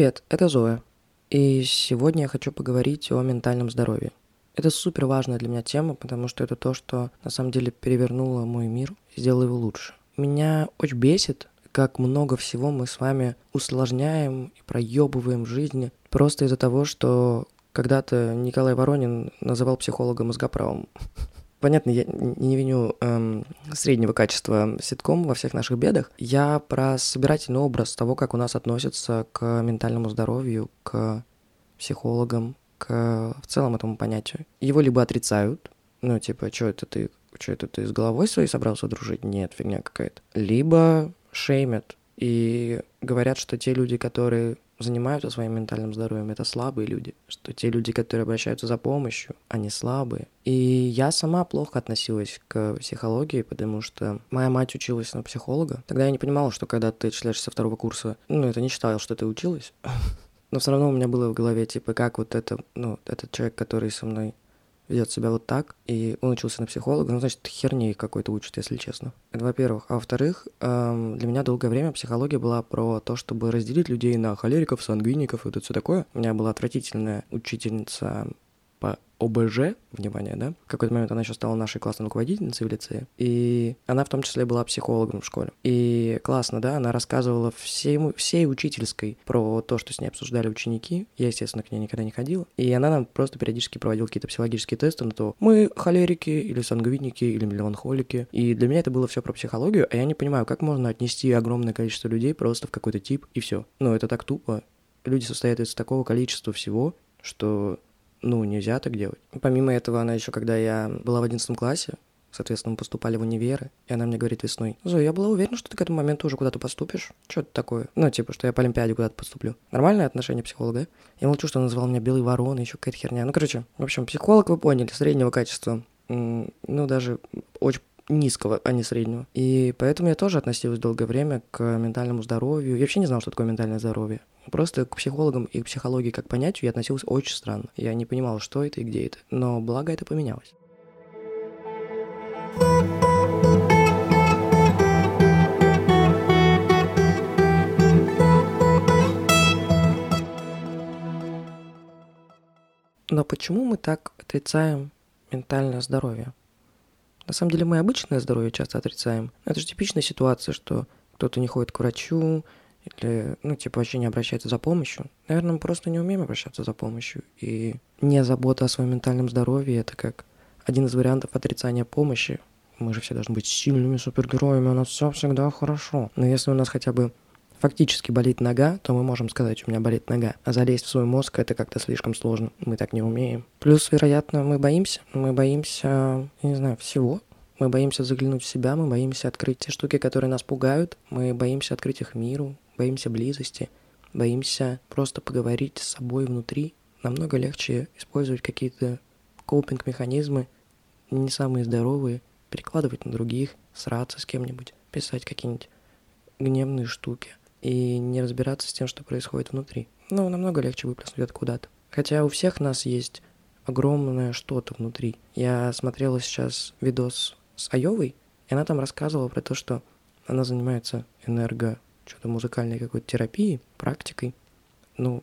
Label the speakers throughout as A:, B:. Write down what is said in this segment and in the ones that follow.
A: Привет, это Зоя. И сегодня я хочу поговорить о ментальном здоровье. Это супер важная для меня тема, потому что это то, что на самом деле перевернуло мой мир и сделало его лучше. Меня очень бесит, как много всего мы с вами усложняем и проебываем в жизни просто из-за того, что когда-то Николай Воронин называл психолога мозгоправым. Понятно, я не виню эм, среднего качества ситком во всех наших бедах. Я про собирательный образ того, как у нас относятся к ментальному здоровью, к психологам, к в целом этому понятию. Его либо отрицают, ну, типа, что это ты, что это ты с головой своей собрался дружить? Нет, фигня какая-то. Либо шеймят и говорят, что те люди, которые занимаются своим ментальным здоровьем, это слабые люди, что те люди, которые обращаются за помощью, они слабые. И я сама плохо относилась к психологии, потому что моя мать училась на психолога. Тогда я не понимала, что когда ты читаешь со второго курса, ну, это не считал, что ты училась. Но все равно у меня было в голове, типа, как вот это, ну, этот человек, который со мной ведет себя вот так, и он учился на психолога, ну, значит, херней какой-то учит, если честно. Это во-первых. А во-вторых, эм, для меня долгое время психология была про то, чтобы разделить людей на холериков, сангвиников и вот все такое. У меня была отвратительная учительница ОБЖ, внимание, да, в какой-то момент она еще стала нашей классной руководительницей в лицее, и она в том числе была психологом в школе. И классно, да, она рассказывала всей, всей учительской про то, что с ней обсуждали ученики. Я, естественно, к ней никогда не ходила. И она нам просто периодически проводила какие-то психологические тесты на то, мы холерики или сангвиники или меланхолики. И для меня это было все про психологию, а я не понимаю, как можно отнести огромное количество людей просто в какой-то тип и все. Ну, это так тупо. Люди состоят из такого количества всего, что ну, нельзя так делать. Помимо этого, она еще, когда я была в одиннадцатом классе, соответственно, мы поступали в универы, и она мне говорит весной, Зоя, я была уверена, что ты к этому моменту уже куда-то поступишь. Что это такое? Ну, типа, что я по Олимпиаде куда-то поступлю. Нормальное отношение психолога? Я молчу, что он называл меня белой вороной, еще какая-то херня. Ну, короче, в общем, психолог, вы поняли, среднего качества. Ну, даже очень низкого, а не среднего. И поэтому я тоже относилась долгое время к ментальному здоровью. Я вообще не знал, что такое ментальное здоровье. Просто к психологам и к психологии как понятию я относился очень странно. Я не понимал, что это и где это. Но благо это поменялось. Но почему мы так отрицаем ментальное здоровье? На самом деле мы обычное здоровье часто отрицаем. Это же типичная ситуация, что кто-то не ходит к врачу, или, ну, типа, вообще не обращается за помощью. Наверное, мы просто не умеем обращаться за помощью. И не забота о своем ментальном здоровье — это как один из вариантов отрицания помощи. Мы же все должны быть сильными супергероями, у нас все всегда хорошо. Но если у нас хотя бы фактически болит нога, то мы можем сказать, у меня болит нога. А залезть в свой мозг это как-то слишком сложно. Мы так не умеем. Плюс, вероятно, мы боимся. Мы боимся, не знаю, всего. Мы боимся заглянуть в себя, мы боимся открыть те штуки, которые нас пугают, мы боимся открыть их миру, боимся близости, боимся просто поговорить с собой внутри. Намного легче использовать какие-то копинг-механизмы, не самые здоровые, перекладывать на других, сраться с кем-нибудь, писать какие-нибудь гневные штуки и не разбираться с тем, что происходит внутри. Ну, намного легче выплеснуть это куда-то. Хотя у всех нас есть огромное что-то внутри. Я смотрела сейчас видос с Айовой, и она там рассказывала про то, что она занимается энерго что-то музыкальной какой-то терапией, практикой. Ну,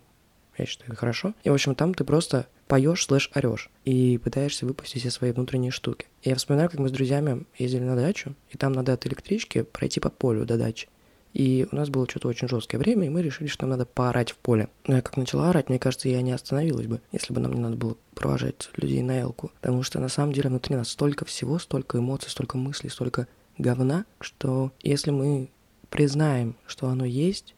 A: я считаю, это хорошо. И, в общем, там ты просто поешь слэш орешь и пытаешься выпустить все свои внутренние штуки. И я вспоминаю, как мы с друзьями ездили на дачу, и там надо от электрички пройти по полю до дачи. И у нас было что-то очень жесткое время, и мы решили, что нам надо поорать в поле. Но я как начала орать, мне кажется, я не остановилась бы, если бы нам не надо было провожать людей на Элку. Потому что на самом деле внутри нас столько всего, столько эмоций, столько мыслей, столько говна, что если мы признаем, что оно есть,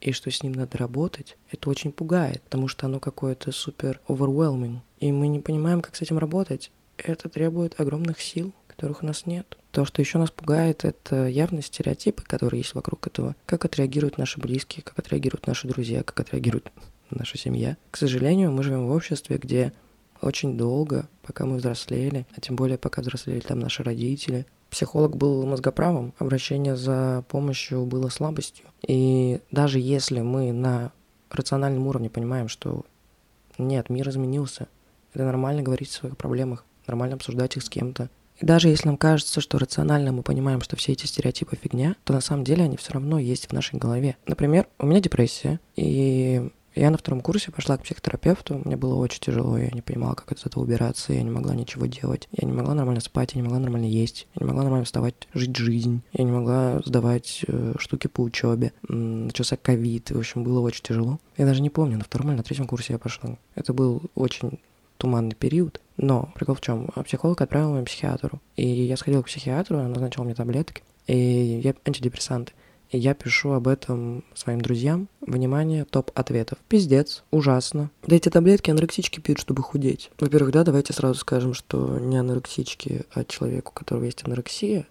A: и что с ним надо работать, это очень пугает, потому что оно какое-то супер overwhelming. И мы не понимаем, как с этим работать. Это требует огромных сил, которых у нас нет. То, что еще нас пугает, это явные стереотипы, которые есть вокруг этого. Как отреагируют наши близкие, как отреагируют наши друзья, как отреагирует наша семья. К сожалению, мы живем в обществе, где очень долго, пока мы взрослели, а тем более пока взрослели там наши родители, Психолог был мозгоправым, обращение за помощью было слабостью. И даже если мы на рациональном уровне понимаем, что нет, мир изменился, это нормально говорить о своих проблемах, нормально обсуждать их с кем-то, И даже если нам кажется, что рационально мы понимаем, что все эти стереотипы фигня, то на самом деле они все равно есть в нашей голове. Например, у меня депрессия, и я на втором курсе пошла к психотерапевту, мне было очень тяжело, я не понимала, как от этого убираться, я не могла ничего делать, я не могла нормально спать, я не могла нормально есть, я не могла нормально вставать, жить жизнь, я не могла сдавать э, штуки по учебе, начался ковид, в общем, было очень тяжело. Я даже не помню, на втором или на третьем курсе я пошла. Это был очень туманный период, но прикол в чем? Психолог отправил меня к психиатру, и я сходила к психиатру, она назначила мне таблетки, и я антидепрессанты. И я пишу об этом своим друзьям. Внимание, топ ответов. Пиздец, ужасно. Да эти таблетки анорексички пьют, чтобы худеть. Во-первых, да, давайте сразу скажем, что не анорексички, а человеку, у которого есть анорексия,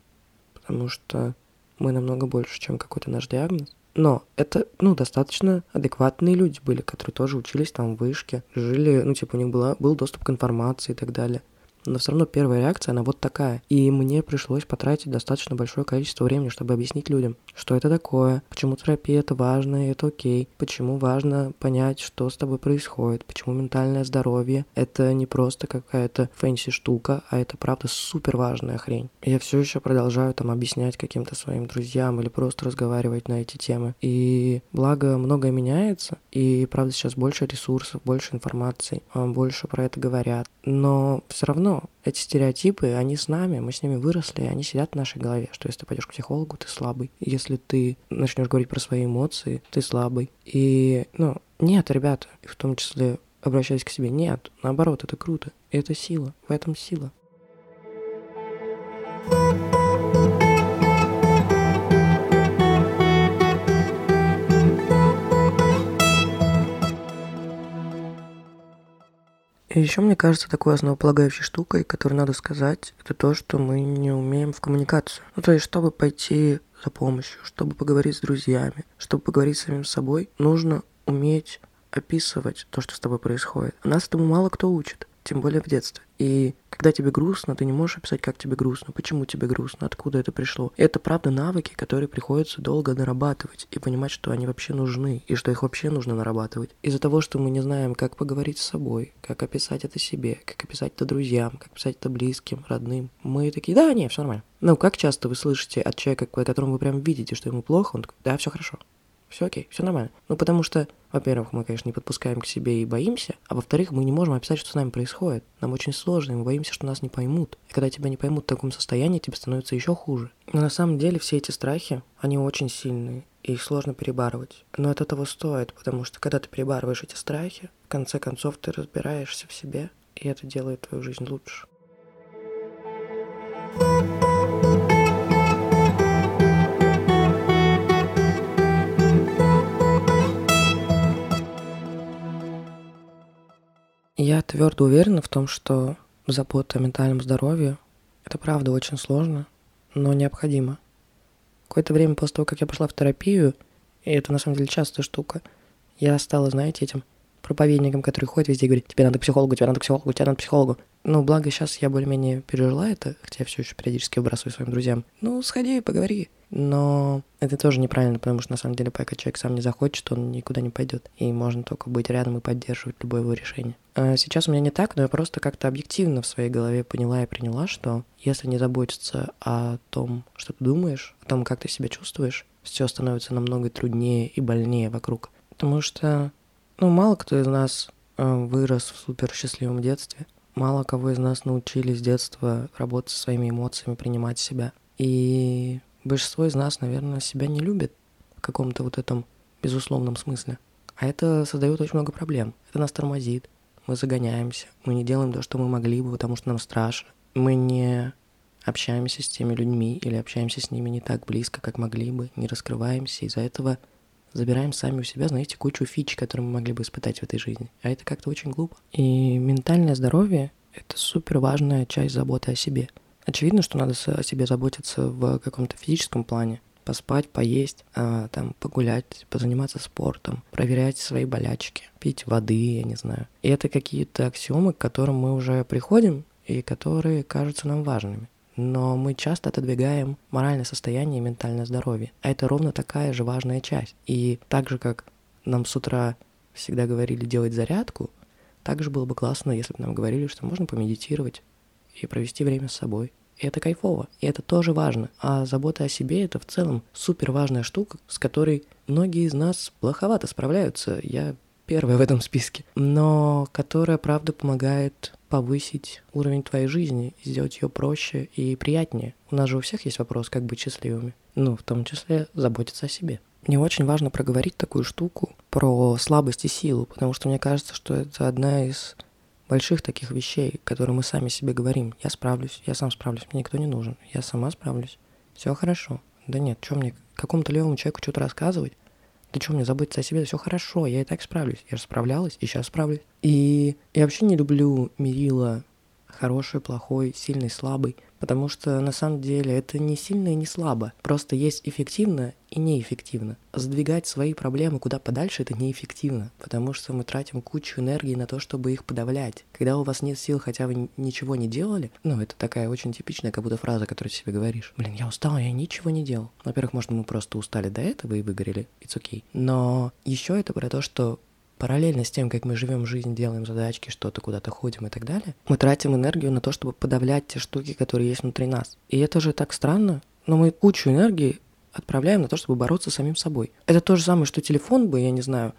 A: потому что мы намного больше, чем какой-то наш диагноз. Но это, ну, достаточно адекватные люди были, которые тоже учились там в вышке, жили, ну, типа, у них была, был доступ к информации и так далее но все равно первая реакция, она вот такая. И мне пришлось потратить достаточно большое количество времени, чтобы объяснить людям, что это такое, почему терапия это важно это окей, почему важно понять, что с тобой происходит, почему ментальное здоровье это не просто какая-то fancy штука, а это правда супер важная хрень. я все еще продолжаю там объяснять каким-то своим друзьям или просто разговаривать на эти темы. И благо многое меняется, и правда сейчас больше ресурсов, больше информации, а, больше про это говорят. Но все равно эти стереотипы, они с нами, мы с ними выросли, они сидят в нашей голове, что если ты пойдешь к психологу, ты слабый. Если ты начнешь говорить про свои эмоции, ты слабый. И, ну, нет, ребята, в том числе обращаясь к себе, нет, наоборот, это круто, это сила, в этом сила. И еще, мне кажется, такой основополагающей штукой, которую надо сказать, это то, что мы не умеем в коммуникацию. Ну, то есть, чтобы пойти за помощью, чтобы поговорить с друзьями, чтобы поговорить с самим собой, нужно уметь описывать то, что с тобой происходит. А нас этому мало кто учит тем более в детстве. И когда тебе грустно, ты не можешь описать, как тебе грустно, почему тебе грустно, откуда это пришло. Это правда навыки, которые приходится долго нарабатывать и понимать, что они вообще нужны, и что их вообще нужно нарабатывать. Из-за того, что мы не знаем, как поговорить с собой, как описать это себе, как описать это друзьям, как описать это близким, родным, мы такие, да, не, все нормально. Ну, как часто вы слышите от человека, которому вы прям видите, что ему плохо, он такой, да, все хорошо все окей, все нормально. Ну, потому что, во-первых, мы, конечно, не подпускаем к себе и боимся, а во-вторых, мы не можем описать, что с нами происходит. Нам очень сложно, и мы боимся, что нас не поймут. И когда тебя не поймут в таком состоянии, тебе становится еще хуже. Но на самом деле все эти страхи, они очень сильные, и их сложно перебарывать. Но это того стоит, потому что когда ты перебарываешь эти страхи, в конце концов ты разбираешься в себе, и это делает твою жизнь лучше. thank you Я твердо уверена в том, что забота о ментальном здоровье – это правда очень сложно, но необходимо. Какое-то время после того, как я пошла в терапию, и это на самом деле частая штука, я стала, знаете, этим проповедником, который ходит везде и говорит, тебе надо к психологу, тебе надо к психологу, тебе надо к психологу. Ну, благо сейчас я более-менее пережила это, хотя я все еще периодически выбрасываю своим друзьям. Ну, сходи, поговори. Но это тоже неправильно, потому что на самом деле, пока человек сам не захочет, он никуда не пойдет. И можно только быть рядом и поддерживать любое его решение. А сейчас у меня не так, но я просто как-то объективно в своей голове поняла и приняла, что если не заботиться о том, что ты думаешь, о том, как ты себя чувствуешь, все становится намного труднее и больнее вокруг. Потому что, ну, мало кто из нас э, вырос в супер счастливом детстве. Мало кого из нас научили с детства работать со своими эмоциями, принимать себя. И большинство из нас, наверное, себя не любит в каком-то вот этом безусловном смысле. А это создает очень много проблем. Это нас тормозит. Мы загоняемся. Мы не делаем то, что мы могли бы, потому что нам страшно. Мы не общаемся с теми людьми или общаемся с ними не так близко, как могли бы, не раскрываемся. Из-за этого забираем сами у себя, знаете, кучу фич, которые мы могли бы испытать в этой жизни. А это как-то очень глупо. И ментальное здоровье — это супер важная часть заботы о себе. Очевидно, что надо о себе заботиться в каком-то физическом плане. Поспать, поесть, а, там, погулять, позаниматься спортом, проверять свои болячки, пить воды, я не знаю. И это какие-то аксиомы, к которым мы уже приходим и которые кажутся нам важными но мы часто отодвигаем моральное состояние и ментальное здоровье. А это ровно такая же важная часть. И так же, как нам с утра всегда говорили делать зарядку, также было бы классно, если бы нам говорили, что можно помедитировать и провести время с собой. И это кайфово, и это тоже важно. А забота о себе — это в целом супер важная штука, с которой многие из нас плоховато справляются. Я первая в этом списке, но которая, правда, помогает повысить уровень твоей жизни, сделать ее проще и приятнее. У нас же у всех есть вопрос, как быть счастливыми. Ну, в том числе заботиться о себе. Мне очень важно проговорить такую штуку про слабость и силу, потому что мне кажется, что это одна из больших таких вещей, которые мы сами себе говорим. Я справлюсь, я сам справлюсь, мне никто не нужен, я сама справлюсь. Все хорошо. Да нет, что мне какому-то левому человеку что-то рассказывать? Да что мне заботиться о себе? Все хорошо, я и так справлюсь. Я же справлялась, и сейчас справлюсь. И я вообще не люблю мерила хороший, плохой, сильный, слабый. Потому что на самом деле это не сильно и не слабо. Просто есть эффективно и неэффективно. Сдвигать свои проблемы куда подальше это неэффективно, потому что мы тратим кучу энергии на то, чтобы их подавлять. Когда у вас нет сил, хотя вы ничего не делали, ну, это такая очень типичная как будто фраза, которую ты себе говоришь. Блин, я устал, я ничего не делал. Во-первых, может, мы просто устали до этого и выгорели, it's okay. Но еще это про то, что параллельно с тем, как мы живем жизнь, делаем задачки, что-то куда-то ходим и так далее, мы тратим энергию на то, чтобы подавлять те штуки, которые есть внутри нас. И это же так странно, но мы кучу энергии отправляем на то, чтобы бороться с самим собой. Это то же самое, что телефон бы, я не знаю,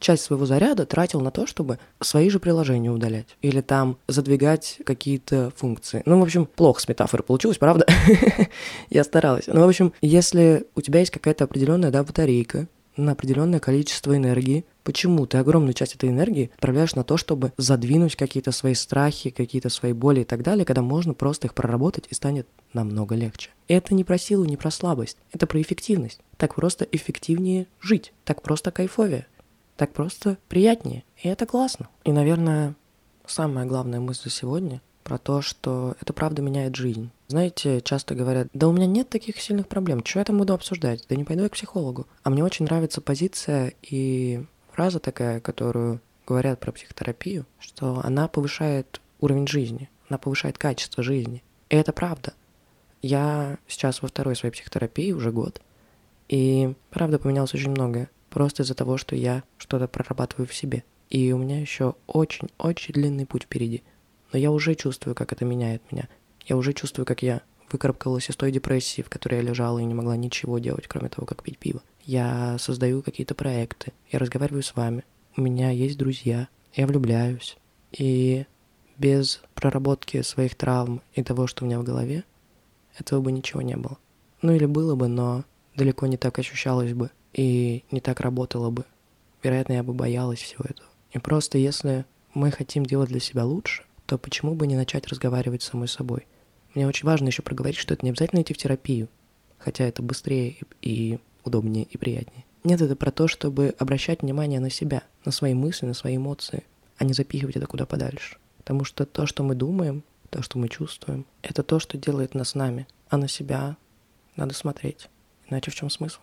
A: часть своего заряда тратил на то, чтобы свои же приложения удалять. Или там задвигать какие-то функции. Ну, в общем, плохо с метафорой получилось, правда? Я старалась. Ну, в общем, если у тебя есть какая-то определенная, да, батарейка, на определенное количество энергии. Почему ты огромную часть этой энергии отправляешь на то, чтобы задвинуть какие-то свои страхи, какие-то свои боли и так далее, когда можно просто их проработать и станет намного легче. Это не про силу, не про слабость, это про эффективность. Так просто эффективнее жить, так просто кайфовее, так просто приятнее. И это классно. И, наверное, самая главная мысль сегодня про то, что это правда меняет жизнь. Знаете, часто говорят, да у меня нет таких сильных проблем, что я там буду обсуждать, да не пойду я к психологу. А мне очень нравится позиция и фраза такая, которую говорят про психотерапию, что она повышает уровень жизни, она повышает качество жизни. И это правда. Я сейчас во второй своей психотерапии уже год, и правда поменялось очень многое. Просто из-за того, что я что-то прорабатываю в себе. И у меня еще очень-очень длинный путь впереди но я уже чувствую, как это меняет меня. Я уже чувствую, как я выкарабкалась из той депрессии, в которой я лежала и не могла ничего делать, кроме того, как пить пиво. Я создаю какие-то проекты, я разговариваю с вами, у меня есть друзья, я влюбляюсь. И без проработки своих травм и того, что у меня в голове, этого бы ничего не было. Ну или было бы, но далеко не так ощущалось бы и не так работало бы. Вероятно, я бы боялась всего этого. И просто если мы хотим делать для себя лучше, то почему бы не начать разговаривать с самой собой? Мне очень важно еще проговорить, что это не обязательно идти в терапию, хотя это быстрее и удобнее и приятнее. Нет, это про то, чтобы обращать внимание на себя, на свои мысли, на свои эмоции, а не запихивать это куда подальше. Потому что то, что мы думаем, то, что мы чувствуем, это то, что делает нас нами, а на себя надо смотреть. Иначе в чем смысл?